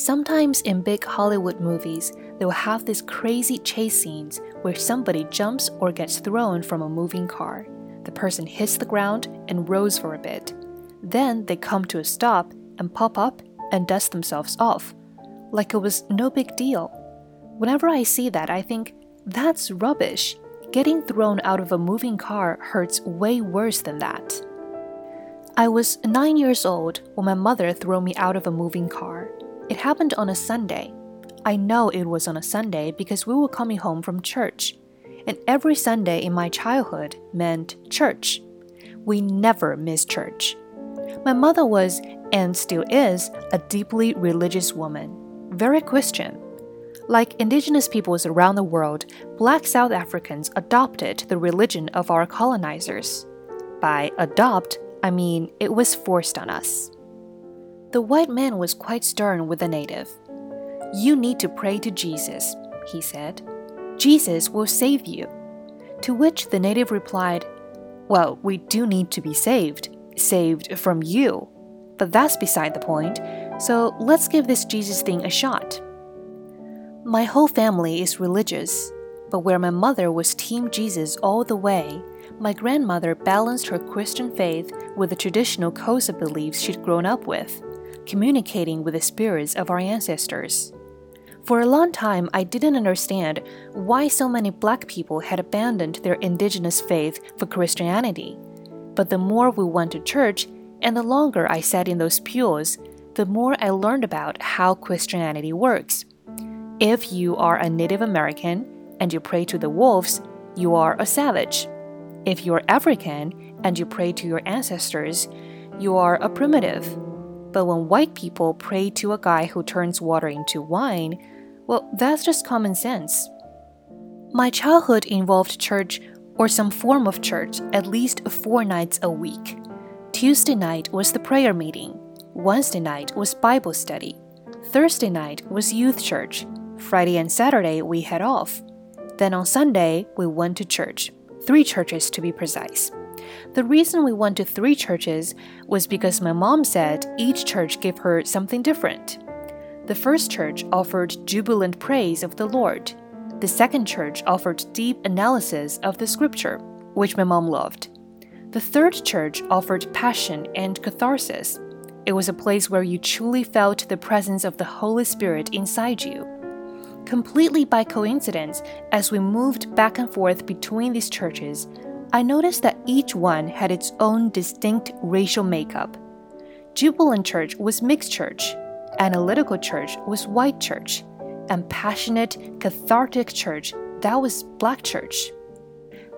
Sometimes in big Hollywood movies, they will have these crazy chase scenes where somebody jumps or gets thrown from a moving car. The person hits the ground and rolls for a bit. Then they come to a stop and pop up and dust themselves off, like it was no big deal. Whenever I see that, I think, that's rubbish. Getting thrown out of a moving car hurts way worse than that. I was nine years old when my mother threw me out of a moving car. It happened on a Sunday. I know it was on a Sunday because we were coming home from church. And every Sunday in my childhood meant church. We never missed church. My mother was, and still is, a deeply religious woman, very Christian. Like indigenous peoples around the world, black South Africans adopted the religion of our colonizers. By adopt, I mean it was forced on us. The white man was quite stern with the native. You need to pray to Jesus, he said. Jesus will save you. To which the native replied, Well, we do need to be saved, saved from you. But that's beside the point, so let's give this Jesus thing a shot. My whole family is religious, but where my mother was Team Jesus all the way, my grandmother balanced her Christian faith with the traditional Xhosa beliefs she'd grown up with, communicating with the spirits of our ancestors. For a long time, I didn't understand why so many black people had abandoned their indigenous faith for Christianity. But the more we went to church and the longer I sat in those pews, the more I learned about how Christianity works. If you are a Native American and you pray to the wolves, you are a savage. If you're African and you pray to your ancestors, you are a primitive. But when white people pray to a guy who turns water into wine, well, that's just common sense. My childhood involved church or some form of church at least four nights a week. Tuesday night was the prayer meeting, Wednesday night was Bible study, Thursday night was youth church, Friday and Saturday we had off. Then on Sunday, we went to church, three churches to be precise. The reason we went to three churches was because my mom said each church gave her something different. The first church offered jubilant praise of the Lord. The second church offered deep analysis of the scripture, which my mom loved. The third church offered passion and catharsis. It was a place where you truly felt the presence of the Holy Spirit inside you. Completely by coincidence, as we moved back and forth between these churches, I noticed that each one had its own distinct racial makeup. Jubilant Church was mixed church, Analytical Church was white church, and Passionate Cathartic Church that was black church.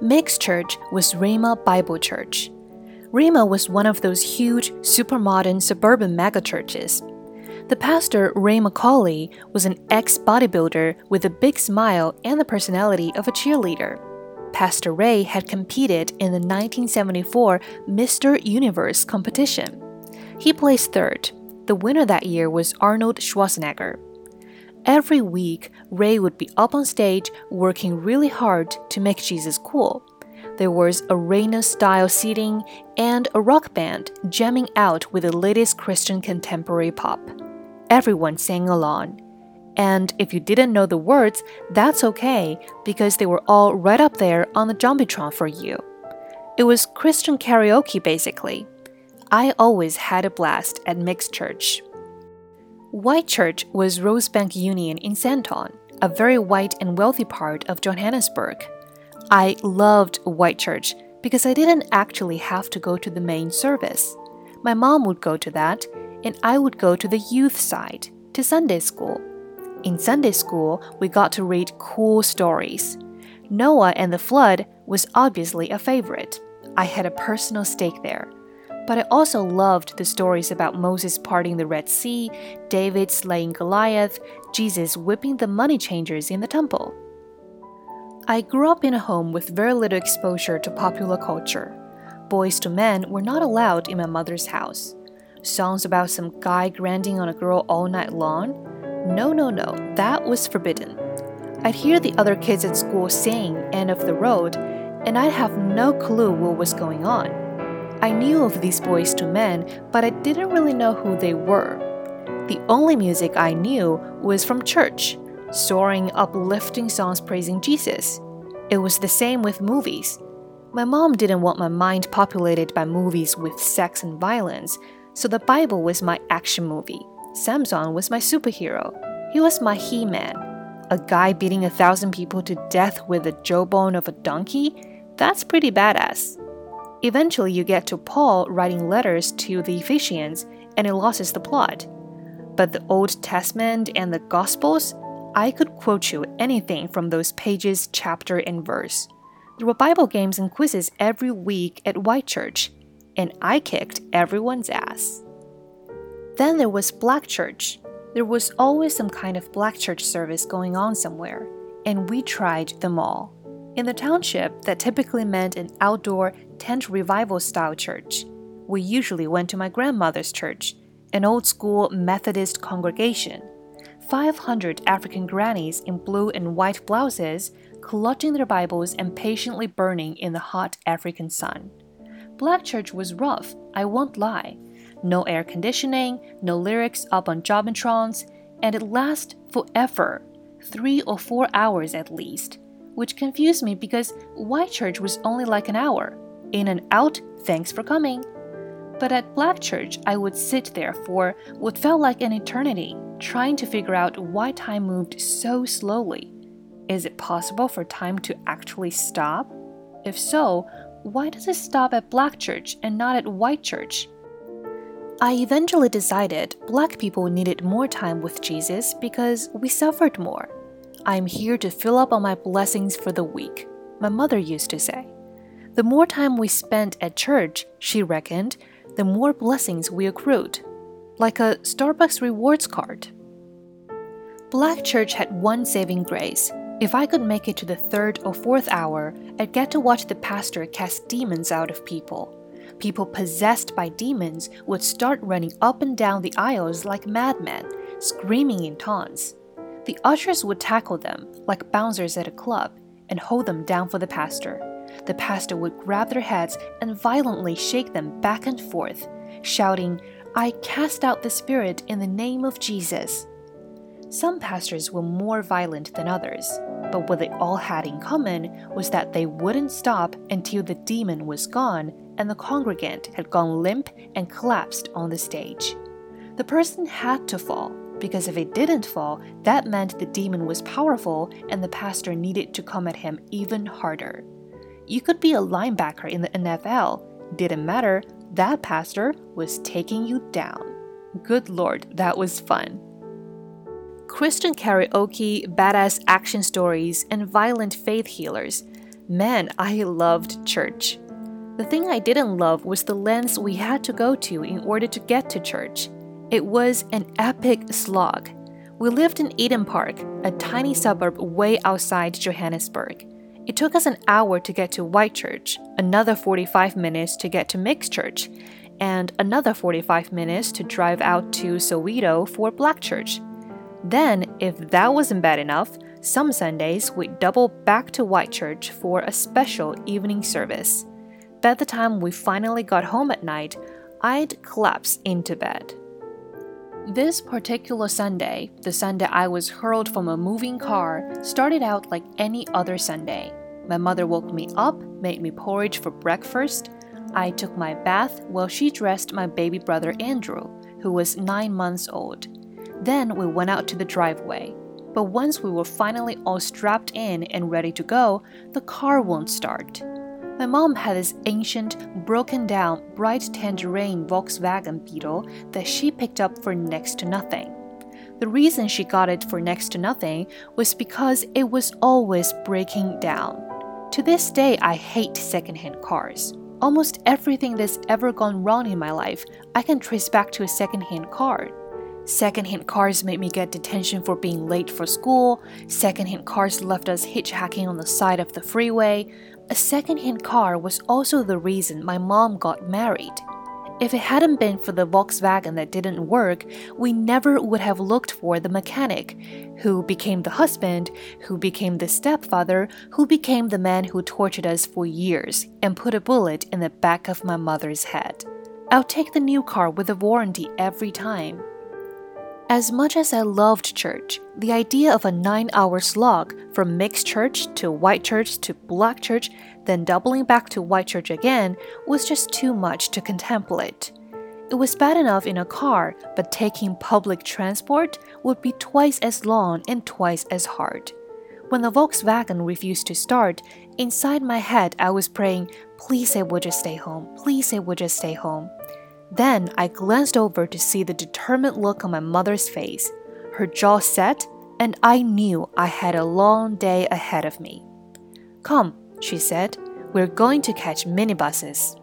Mixed church was Rhema Bible Church. Rhema was one of those huge, super modern suburban megachurches. The pastor, Ray McCauley, was an ex bodybuilder with a big smile and the personality of a cheerleader. Pastor Ray had competed in the 1974 Mr. Universe competition. He placed third. The winner that year was Arnold Schwarzenegger. Every week, Ray would be up on stage working really hard to make Jesus cool. There was arena style seating and a rock band jamming out with the latest Christian contemporary pop. Everyone sang along. And if you didn't know the words, that's okay because they were all right up there on the Jumbotron for you. It was Christian karaoke basically. I always had a blast at mixed church. White Church was Rosebank Union in Sandton, a very white and wealthy part of Johannesburg. I loved White Church because I didn't actually have to go to the main service. My mom would go to that, and I would go to the youth side, to Sunday school. In Sunday school, we got to read cool stories. Noah and the flood was obviously a favorite. I had a personal stake there but I also loved the stories about Moses parting the Red Sea, David slaying Goliath, Jesus whipping the money changers in the temple. I grew up in a home with very little exposure to popular culture. Boyz II Men were not allowed in my mother's house. Songs about some guy grinding on a girl all night long? No, no, no, that was forbidden. I'd hear the other kids at school sing End of the Road, and I'd have no clue what was going on. I knew of these Boyz II Men, but I didn't really know who they were. The only music I knew was from church, soaring, uplifting songs praising Jesus. It was the same with movies. My mom didn't want my mind populated by movies with sex and violence, so the Bible was my action movie. Samson was my superhero. He was my He Man. A guy beating a thousand people to death with the jawbone of a donkey? That's pretty badass. Eventually, you get to Paul writing letters to the Ephesians, and it loses the plot. But the Old Testament and the Gospels, I could quote you anything from those pages, chapter, and verse. There were Bible games and quizzes every week at White Church, and I kicked everyone's ass. Then there was Black Church. There was always some kind of Black Church service going on somewhere, and we tried them all. In the township, that typically meant an outdoor tent revival style church. We usually went to my grandmother's church, an old school Methodist congregation. 500 African grannies in blue and white blouses clutching their Bibles and patiently burning in the hot African sun. Black church was rough, I won't lie. No air conditioning, no lyrics up on Jumbotrons, and it lasts forever three or four hours at least, which confused me because white church was only like an hour. In and out, thanks for coming. But at black church, I would sit there for what felt like an eternity, trying to figure out why time moved so slowly. Is it possible for time to actually stop? If so, why does it stop at black church and not at white church? I eventually decided black people needed more time with Jesus because we suffered more. I'm here to fill up on my blessings for the week, my mother used to say. The more time we spent at church, she reckoned, the more blessings we accrued, like a Starbucks rewards card. Black Church had one saving grace. If I could make it to the third or fourth hour, I'd get to watch the pastor cast demons out of people. People possessed by demons would start running up and down the aisles like madmen, screaming in taunts. The ushers would tackle them like bouncers at a club and hold them down for the pastor the pastor would grab their heads and violently shake them back and forth, shouting, I cast out the spirit in the name of Jesus. Some pastors were more violent than others, but what they all had in common was that they wouldn't stop until the demon was gone and the congregant had gone limp and collapsed on the stage. The person had to fall, because if it didn't fall, that meant the demon was powerful and the pastor needed to come at him even harder. You could be a linebacker in the NFL. Didn't matter, that pastor was taking you down. Good lord, that was fun. Christian karaoke, badass action stories, and violent faith healers. Man, I loved church. The thing I didn't love was the lengths we had to go to in order to get to church. It was an epic slog. We lived in Eden Park, a tiny suburb way outside Johannesburg. It took us an hour to get to White Church, another 45 minutes to get to Mixed Church, and another 45 minutes to drive out to Soweto for Black Church. Then, if that wasn't bad enough, some Sundays we'd double back to White Church for a special evening service. By the time we finally got home at night, I'd collapse into bed. This particular Sunday, the Sunday I was hurled from a moving car, started out like any other Sunday. My mother woke me up, made me porridge for breakfast. I took my bath while she dressed my baby brother Andrew, who was nine months old. Then we went out to the driveway. But once we were finally all strapped in and ready to go, the car won't start. My mom had this ancient, broken down, bright tangerine Volkswagen Beetle that she picked up for next to nothing. The reason she got it for next to nothing was because it was always breaking down. To this day, I hate secondhand cars. Almost everything that's ever gone wrong in my life, I can trace back to a secondhand car. Secondhand cars made me get detention for being late for school. Secondhand cars left us hitchhiking on the side of the freeway. A secondhand car was also the reason my mom got married. If it hadn't been for the Volkswagen that didn't work, we never would have looked for the mechanic, who became the husband, who became the stepfather, who became the man who tortured us for years and put a bullet in the back of my mother's head. I'll take the new car with a warranty every time. As much as I loved church, the idea of a nine hour slog from mixed church to white church to black church, then doubling back to white church again, was just too much to contemplate. It was bad enough in a car, but taking public transport would be twice as long and twice as hard. When the Volkswagen refused to start, inside my head I was praying, please say would just stay home, please say would just stay home. Then I glanced over to see the determined look on my mother's face. Her jaw set, and I knew I had a long day ahead of me. Come, she said, we're going to catch minibuses.